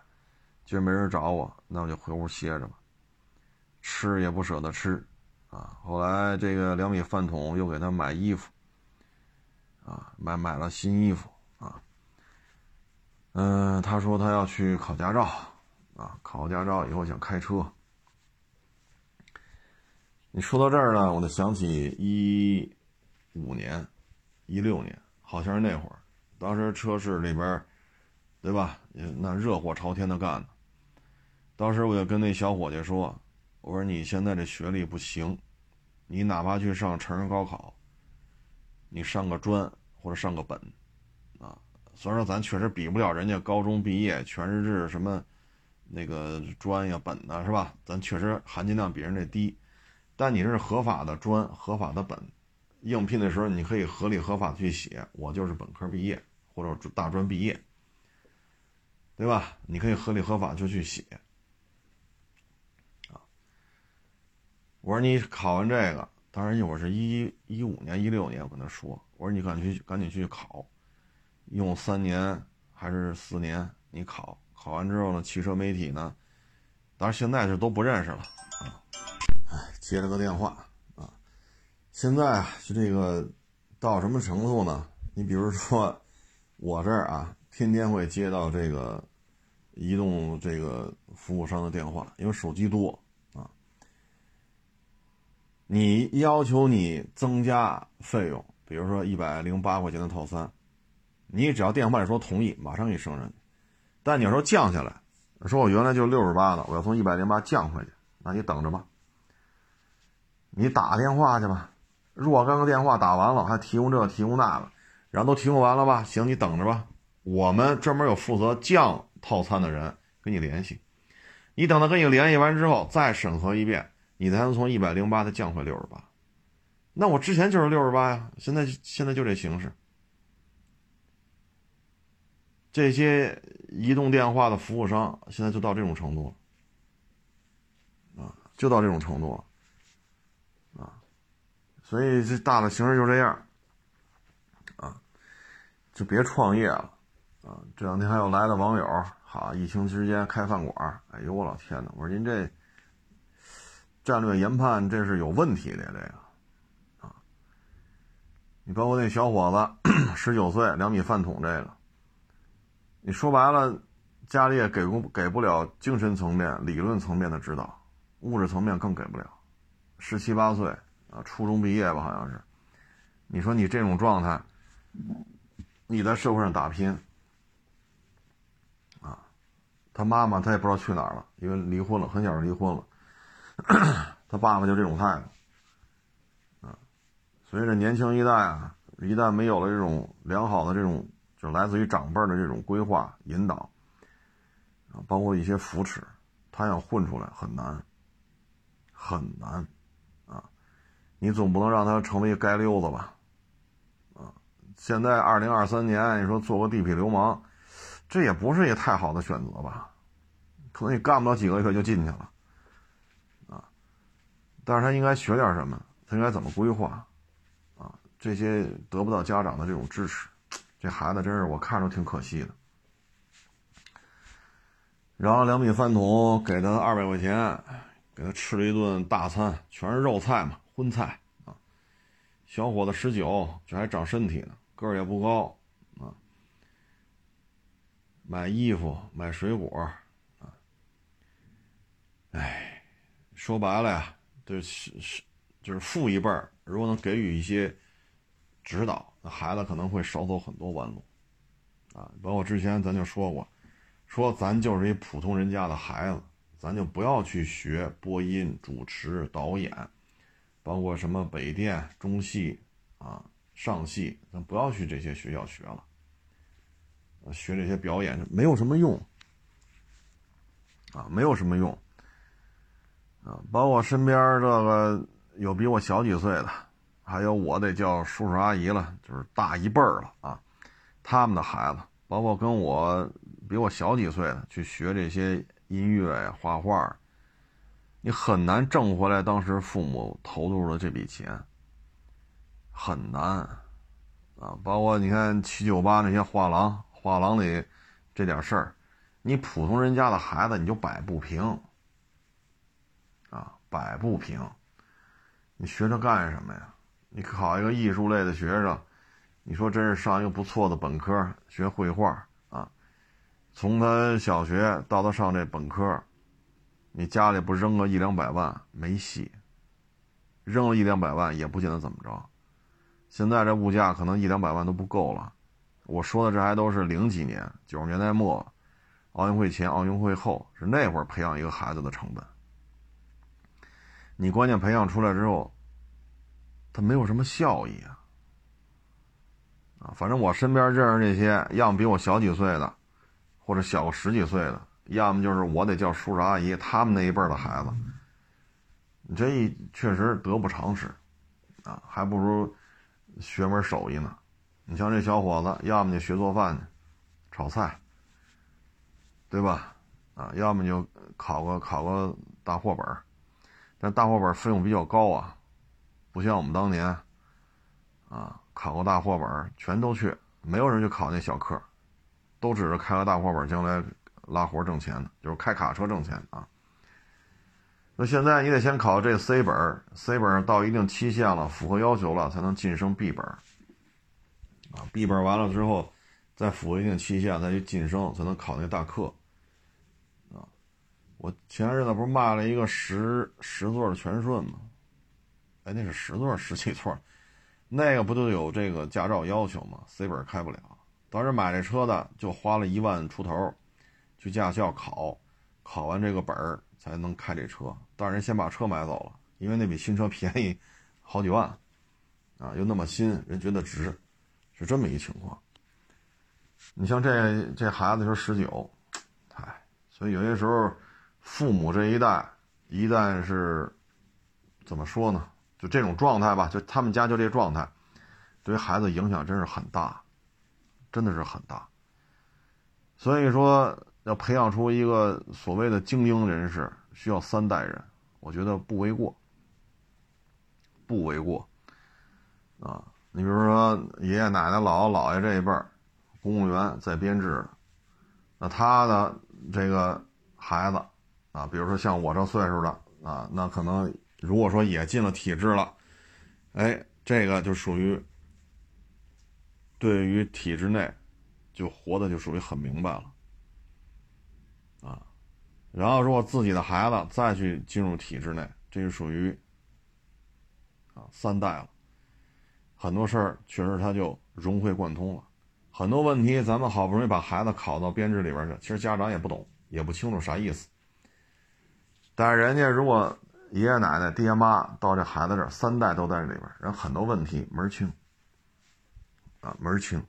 今儿没人找我，那我就回屋歇着吧。吃也不舍得吃，啊。后来这个两米饭桶又给他买衣服，啊，买买了新衣服，啊。嗯，他说他要去考驾照，啊，考驾照以后想开车。你说到这儿呢，我就想起一五年。一六年，好像是那会儿，当时车市里边，对吧？那热火朝天的干呢。当时我就跟那小伙计说：“我说你现在这学历不行，你哪怕去上成人高考，你上个专或者上个本，啊，虽然说咱确实比不了人家高中毕业全日制什么那个专呀本呢，是吧？咱确实含金量比人家低，但你是合法的专，合法的本。”应聘的时候，你可以合理合法去写，我就是本科毕业或者大专毕业，对吧？你可以合理合法就去写。我说你考完这个，当然一会儿是一一五年、一六年，我跟他说，我说你赶紧去赶紧去考，用三年还是四年？你考考完之后呢，汽车媒体呢，当然现在是都不认识了啊。哎，接了个电话啊。现在啊，就这个到什么程度呢？你比如说，我这儿啊，天天会接到这个移动这个服务商的电话，因为手机多。你要求你增加费用，比如说一百零八块钱的套餐，你只要电话里说同意，马上给你升上去。但你要说降下来，说我原来就六十八的，我要从一百零八降回去，那你等着吧，你打电话去吧。若干个电话打完了，还提供这提供那个，然后都提供完了吧？行，你等着吧。我们专门有负责降套餐的人跟你联系。你等他跟你联系完之后，再审核一遍。你才能从一百零八再降回六十八。那我之前就是六十八呀，现在现在就这形式。这些移动电话的服务商现在就到这种程度了，啊，就到这种程度了，啊，所以这大的形势就这样，啊，就别创业了，啊，这两天还有来的网友，好，疫情期间开饭馆，哎呦我老天呐，我说您这战略研判这是有问题的，这个。啊你包括那小伙子，十九岁，两米饭桶，这个，你说白了，家里也给不给不了精神层面、理论层面的指导，物质层面更给不了。十七八岁啊，初中毕业吧，好像是。你说你这种状态，你在社会上打拼，啊，他妈妈他也不知道去哪儿了，因为离婚了，很小就离婚了。他爸爸就这种态度。啊所以这年轻一代啊，一旦没有了这种良好的这种，就来自于长辈的这种规划引导，啊，包括一些扶持，他想混出来很难，很难，啊，你总不能让他成为一街溜子吧，啊，现在二零二三年，你说做个地痞流氓，这也不是一个太好的选择吧，可能你干不了几个月就进去了，但是他应该学点什么，他应该怎么规划？啊这些得不到家长的这种支持，这孩子真是我看着挺可惜的。然后两米饭桶给他二百块钱，给他吃了一顿大餐，全是肉菜嘛，荤菜啊。小伙子十九，这还长身体呢，个儿也不高啊。买衣服，买水果啊。哎，说白了呀，就是是就是父一辈儿，如果能给予一些。指导那孩子可能会少走很多弯路，啊，包括之前咱就说过，说咱就是一普通人家的孩子，咱就不要去学播音、主持、导演，包括什么北电、中戏啊、上戏，咱不要去这些学校学了，学这些表演没有什么用，啊，没有什么用，啊，包括身边这个有比我小几岁的。还有我得叫叔叔阿姨了，就是大一辈儿了啊，他们的孩子，包括跟我比我小几岁的，去学这些音乐呀、画画，你很难挣回来当时父母投入的这笔钱，很难啊。包括你看七九八那些画廊，画廊里这点事儿，你普通人家的孩子你就摆不平，摆不平，你学这干什么呀？你考一个艺术类的学生，你说真是上一个不错的本科学绘画啊？从他小学到他上这本科，你家里不扔个一两百万没戏，扔了一两百万也不见得怎么着。现在这物价可能一两百万都不够了。我说的这还都是零几年，九十年代末，奥运会前、奥运会后是那会儿培养一个孩子的成本。你关键培养出来之后。他没有什么效益啊，啊，反正我身边认识那些，要么比我小几岁的，或者小个十几岁的，要么就是我得叫叔叔阿姨，他们那一辈的孩子，你这一确实得不偿失，啊，还不如学门手艺呢。你像这小伙子，要么就学做饭去，炒菜，对吧？啊，要么就考个考个大货本但大货本费用比较高啊。不像我们当年，啊，考个大货本全都去，没有人去考那小课，都指着开个大货本将来拉活挣钱的，就是开卡车挣钱啊。那现在你得先考这 C 本，C 本到一定期限了，符合要求了，才能晋升 B 本，啊，B 本完了之后，再符合一定期限再去晋升，才能考那大课，我前日子不是卖了一个十十座的全顺吗？哎，那是十座十七座，那个不就有这个驾照要求吗？C 本开不了。当时买这车的就花了一万出头，去驾校考，考完这个本儿才能开这车。但是人先把车买走了，因为那比新车便宜好几万，啊，又那么新，人觉得值，是这么一情况。你像这这孩子就十九，哎，所以有些时候父母这一代一旦是。怎么说呢？就这种状态吧，就他们家就这状态，对孩子影响真是很大，真的是很大。所以说，要培养出一个所谓的精英人士，需要三代人，我觉得不为过，不为过。啊，你比如说爷爷奶奶、姥姥姥爷这一辈儿，公务员在编制，那他的这个孩子啊，比如说像我这岁数的啊，那可能。如果说也进了体制了，哎，这个就属于对于体制内就活的就属于很明白了啊。然后如果自己的孩子再去进入体制内，这就属于啊三代了。很多事儿确实他就融会贯通了，很多问题咱们好不容易把孩子考到编制里边去，其实家长也不懂，也不清楚啥意思。但是人家如果。爷爷奶奶、爹妈到这孩子这儿，三代都在这里边，人很多问题门清，啊门清。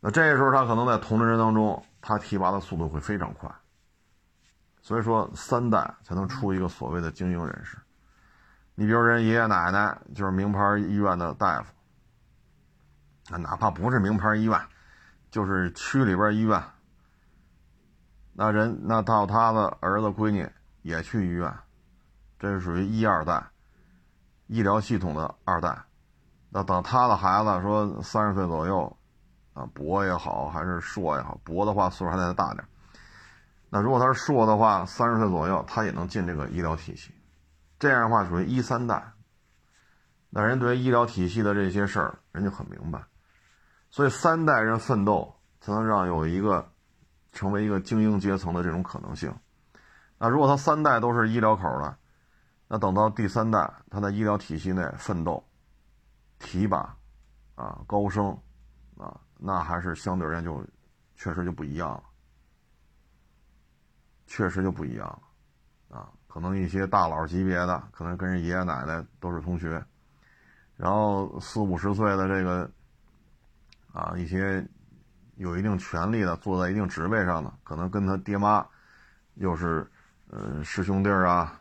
那这时候他可能在同龄人当中，他提拔的速度会非常快。所以说，三代才能出一个所谓的精英人士。你比如人爷爷奶奶就是名牌医院的大夫，那哪怕不是名牌医院，就是区里边医院，那人那到他的儿子闺女也去医院。这是属于一二代，医疗系统的二代。那等他的孩子说三十岁左右，啊，博也好还是硕也好，博的话岁数还得大点。那如果他是硕的话，三十岁左右他也能进这个医疗体系。这样的话属于一三代。那人对于医疗体系的这些事儿，人就很明白。所以三代人奋斗，才能让有一个成为一个精英阶层的这种可能性。那如果他三代都是医疗口的，那等到第三代，他在医疗体系内奋斗、提拔、啊高升，啊那还是相对而言就确实就不一样了，确实就不一样了，啊可能一些大佬级别的，可能跟人爷爷奶奶都是同学，然后四五十岁的这个，啊一些有一定权力的，坐在一定职位上的，可能跟他爹妈又是呃师兄弟儿啊。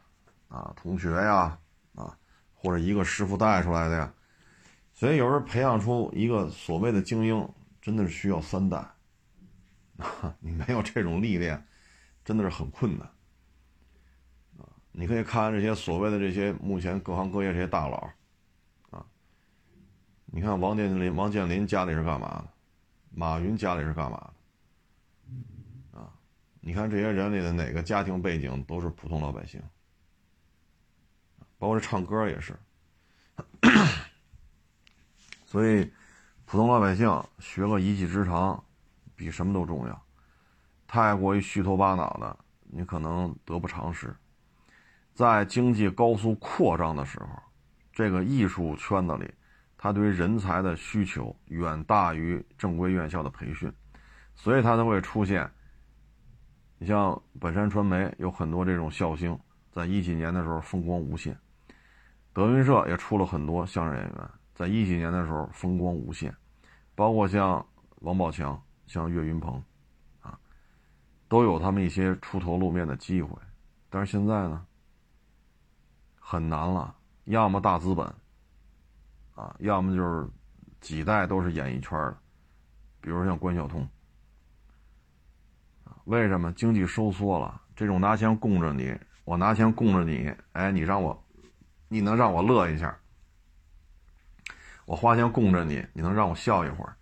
啊，同学呀，啊，或者一个师傅带出来的呀，所以有时候培养出一个所谓的精英，真的是需要三代。啊，你没有这种历练，真的是很困难。啊，你可以看这些所谓的这些目前各行各业这些大佬，啊，你看王健林，王健林家里是干嘛的？马云家里是干嘛的？你看这些人里的哪个家庭背景都是普通老百姓。包括这唱歌也是，所以普通老百姓学个一技之长，比什么都重要。太过于虚头巴脑的，你可能得不偿失。在经济高速扩张的时候，这个艺术圈子里，他对于人才的需求远大于正规院校的培训，所以他才会出现。你像本山传媒有很多这种笑星，在一几年的时候风光无限。德云社也出了很多相声演员，在一几年的时候风光无限，包括像王宝强、像岳云鹏，啊，都有他们一些出头露面的机会。但是现在呢，很难了，要么大资本，啊，要么就是几代都是演艺圈的，比如像关晓彤，为什么经济收缩了？这种拿钱供着你，我拿钱供着你，哎，你让我。你能让我乐一下，我花钱供着你，你能让我笑一会儿，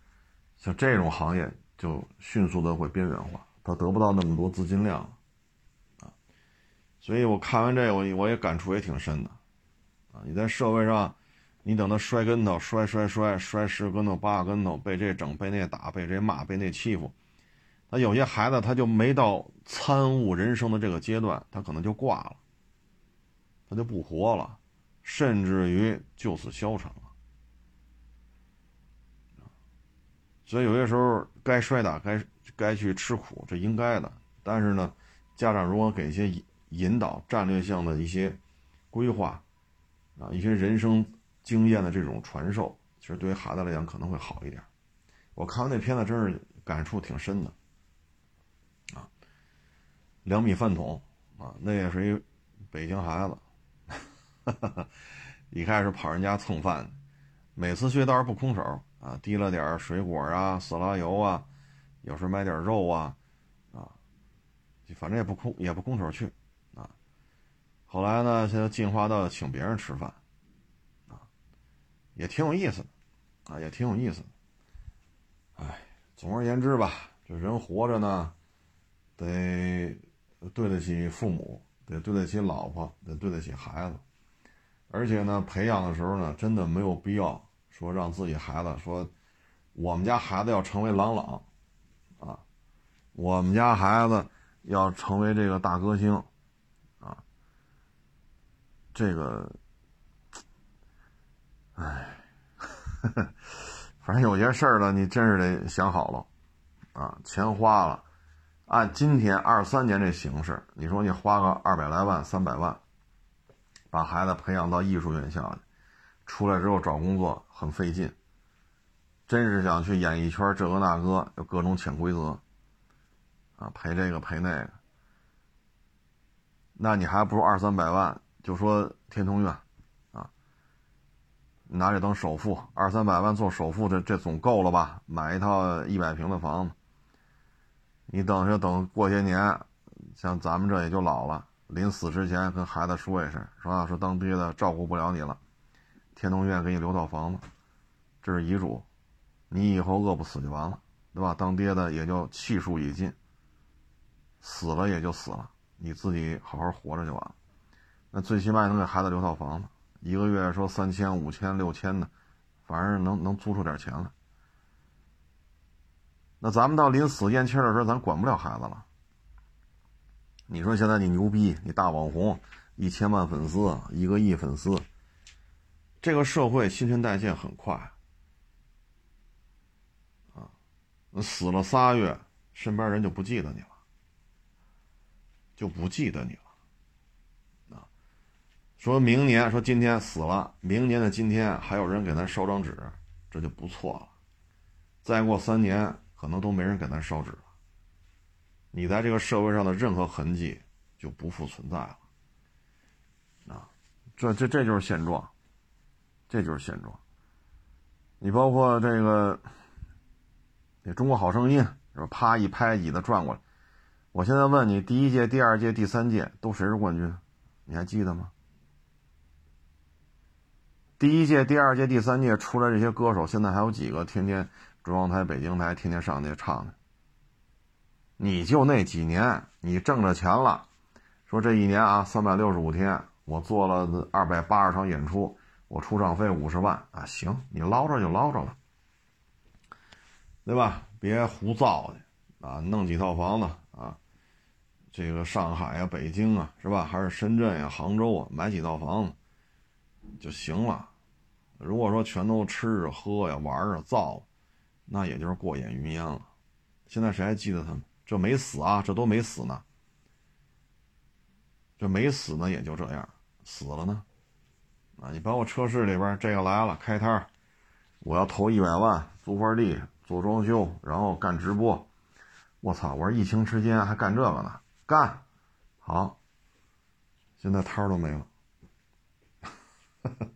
像这种行业就迅速的会边缘化，他得不到那么多资金量，啊，所以我看完这个，我我也感触也挺深的，啊，你在社会上，你等他摔跟头，摔摔摔摔十跟头八个跟头，被这整被那打被这骂被那欺负，他有些孩子他就没到参悟人生的这个阶段，他可能就挂了，他就不活了。甚至于就此消沉了，所以有些时候该摔打，该该去吃苦，这应该的。但是呢，家长如果给一些引导、战略性的一些规划，啊，一些人生经验的这种传授，其实对于孩子来讲可能会好一点。我看完那片子，真是感触挺深的。两米饭桶，啊，那也是一北京孩子。哈 哈一开始跑人家蹭饭，每次去倒是不空手啊，提了点水果啊、色拉油啊，有时买点肉啊，啊，反正也不空也不空手去啊。后来呢，现在进化到请别人吃饭，啊，也挺有意思的，啊，也挺有意思的。哎，总而言之吧，这人活着呢，得对得起父母，得对得起老婆，得对得起孩子。而且呢，培养的时候呢，真的没有必要说让自己孩子说，我们家孩子要成为朗朗，啊，我们家孩子要成为这个大歌星，啊，这个，哎，反正有些事儿呢，你真是得想好了，啊，钱花了，按今天二三年这形势，你说你花个二百来万、三百万。把孩子培养到艺术院校去，出来之后找工作很费劲。真是想去演艺圈，这个那个有各种潜规则，啊，赔这个赔那个。那你还不如二三百万，就说天通苑，啊，拿这当首付，二三百万做首付，这这总够了吧？买一套一百平的房子。你等着等过些年，像咱们这也就老了。临死之前跟孩子说一声，说说当爹的照顾不了你了，天通苑给你留套房子，这是遗嘱，你以后饿不死就完了，对吧？当爹的也就气数已尽，死了也就死了，你自己好好活着就完了。那最起码能给孩子留套房子，一个月说三千、五千、六千的，反正能能租出点钱来。那咱们到临死咽气的时候，咱管不了孩子了。你说现在你牛逼，你大网红，一千万粉丝，一个亿粉丝，这个社会新陈代谢很快，啊，死了仨月，身边人就不记得你了，就不记得你了，啊，说明年说今天死了，明年的今天还有人给咱烧张纸，这就不错了，再过三年可能都没人给咱烧纸了。你在这个社会上的任何痕迹就不复存在了，啊，这这这就是现状，这就是现状。你包括这个，那《中国好声音》是吧？啪一拍椅子转过来。我现在问你，第一届、第二届、第三届都谁是冠军？你还记得吗？第一届、第二届、第三届出来这些歌手，现在还有几个天天中央台、北京台天天上去唱的？你就那几年，你挣着钱了，说这一年啊，三百六十五天，我做了二百八十场演出，我出场费五十万啊，行，你捞着就捞着了，对吧？别胡造的啊，弄几套房子啊，这个上海啊、北京啊，是吧？还是深圳呀、杭州啊，买几套房子就行了。如果说全都吃着喝呀、玩啊、造，那也就是过眼云烟了。现在谁还记得他们？这没死啊，这都没死呢。这没死呢，也就这样。死了呢，啊，你把我车市里边这个来了开摊我要投一百万租块地做装修，然后干直播。我操！我说疫情期间还干这个呢，干，好。现在摊儿都没了，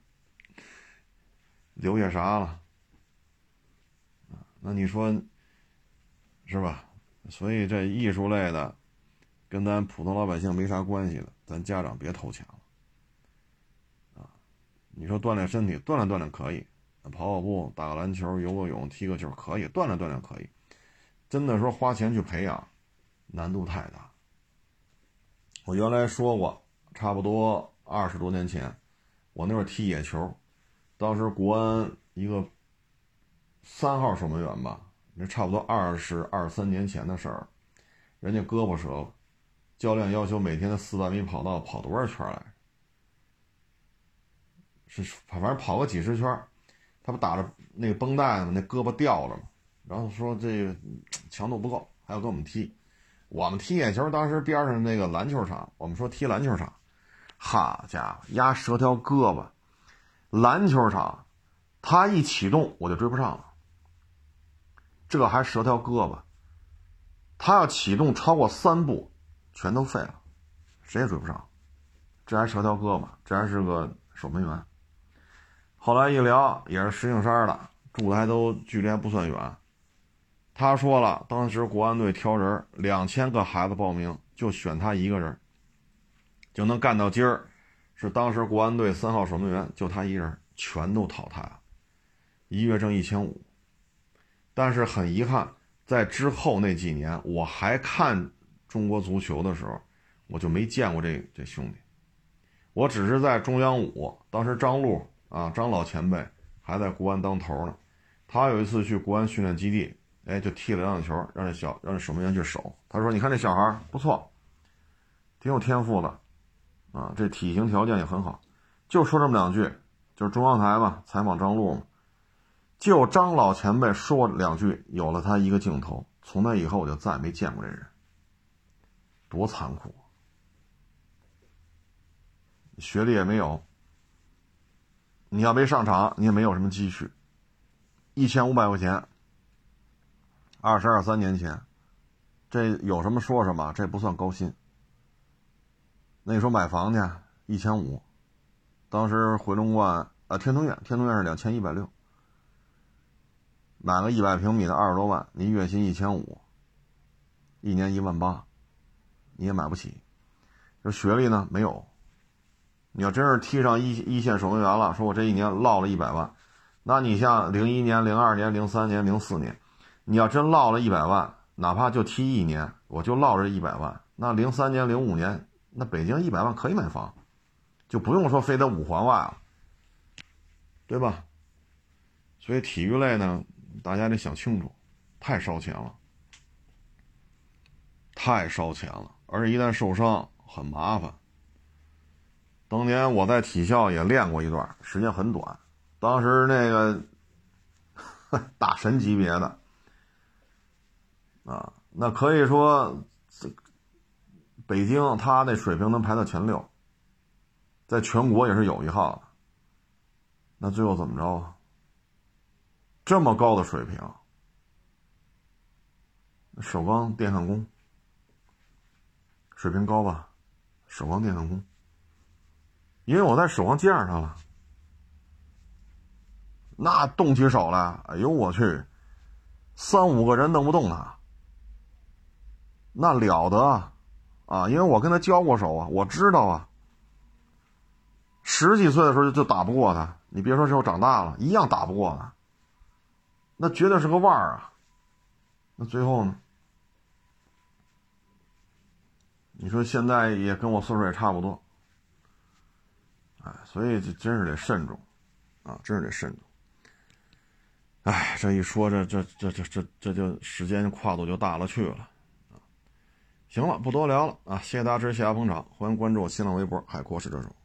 留下啥了？那你说是吧？所以这艺术类的，跟咱普通老百姓没啥关系的，咱家长别投钱了，啊，你说锻炼身体，锻炼锻炼可以，跑跑步、打个篮球、游个泳、踢个球可以，锻炼锻炼可以。真的说花钱去培养，难度太大。我原来说过，差不多二十多年前，我那会儿踢野球，当时国安一个三号守门员吧。那差不多二十二三年前的事儿，人家胳膊折了，教练要求每天的四百米跑道跑多少圈来？是反正跑个几十圈，他不打着那个绷带吗？那胳膊掉了嘛。然后说这个强度不够，还要跟我们踢。我们踢野球，当时边上那个篮球场，我们说踢篮球场，好家伙，压折条胳膊。篮球场，他一启动我就追不上了。这还折条胳膊，他要启动超过三步，全都废了，谁也追不上。这还折条胳膊，这还是个守门员。后来一聊，也是石景山的，住的还都距离还不算远。他说了，当时国安队挑人，两千个孩子报名，就选他一个人，就能干到今儿。是当时国安队三号守门员，就他一人，全都淘汰了，一月挣一千五。但是很遗憾，在之后那几年，我还看中国足球的时候，我就没见过这这兄弟。我只是在中央五，当时张璐啊，张老前辈还在国安当头呢。他有一次去国安训练基地，哎，就踢了两脚球，让这小让这守门员去守。他说：“你看这小孩不错，挺有天赋的。”啊，这体型条件也很好，就说这么两句，就是中央台嘛，采访张璐嘛，就张老前辈说两句，有了他一个镜头，从那以后我就再也没见过这人，多残酷，学历也没有，你要没上场，你也没有什么积蓄，一千五百块钱，二十二三年前，这有什么说什么，这不算高薪。那你说买房去一千五，当时回龙观啊，天通苑，天通苑是两千一百六，买个一百平米的二十多万，你月薪一千五，一年一万八，你也买不起。这学历呢没有，你要真是踢上一一线守门员了，说我这一年落了一百万，那你像零一年、零二年、零三年、零四年，你要真落了一百万，哪怕就踢一年，我就落这一百万，那零三年、零五年。那北京一百万可以买房，就不用说非得五环外了，对吧？所以体育类呢，大家得想清楚，太烧钱了，太烧钱了，而且一旦受伤很麻烦。当年我在体校也练过一段，时间很短，当时那个 大神级别的啊，那可以说。北京他那水平能排到前六，在全国也是有一号的。那最后怎么着啊？这么高的水平，首钢电焊工水平高吧？首钢电焊工，因为我在首钢见着他了，那动起手来，哎呦我去，三五个人弄不动他，那了得！啊，因为我跟他交过手啊，我知道啊。十几岁的时候就打不过他，你别说之后长大了，一样打不过他。那绝对是个腕儿啊。那最后呢？你说现在也跟我岁数也差不多。哎，所以这真是得慎重，啊，真是得慎重。哎，这一说，这这这这这这就时间跨度就大了去了。行了，不多聊了啊！谢谢大家支持，谢谢捧场，欢迎关注我新浪微博“海阔是这种”。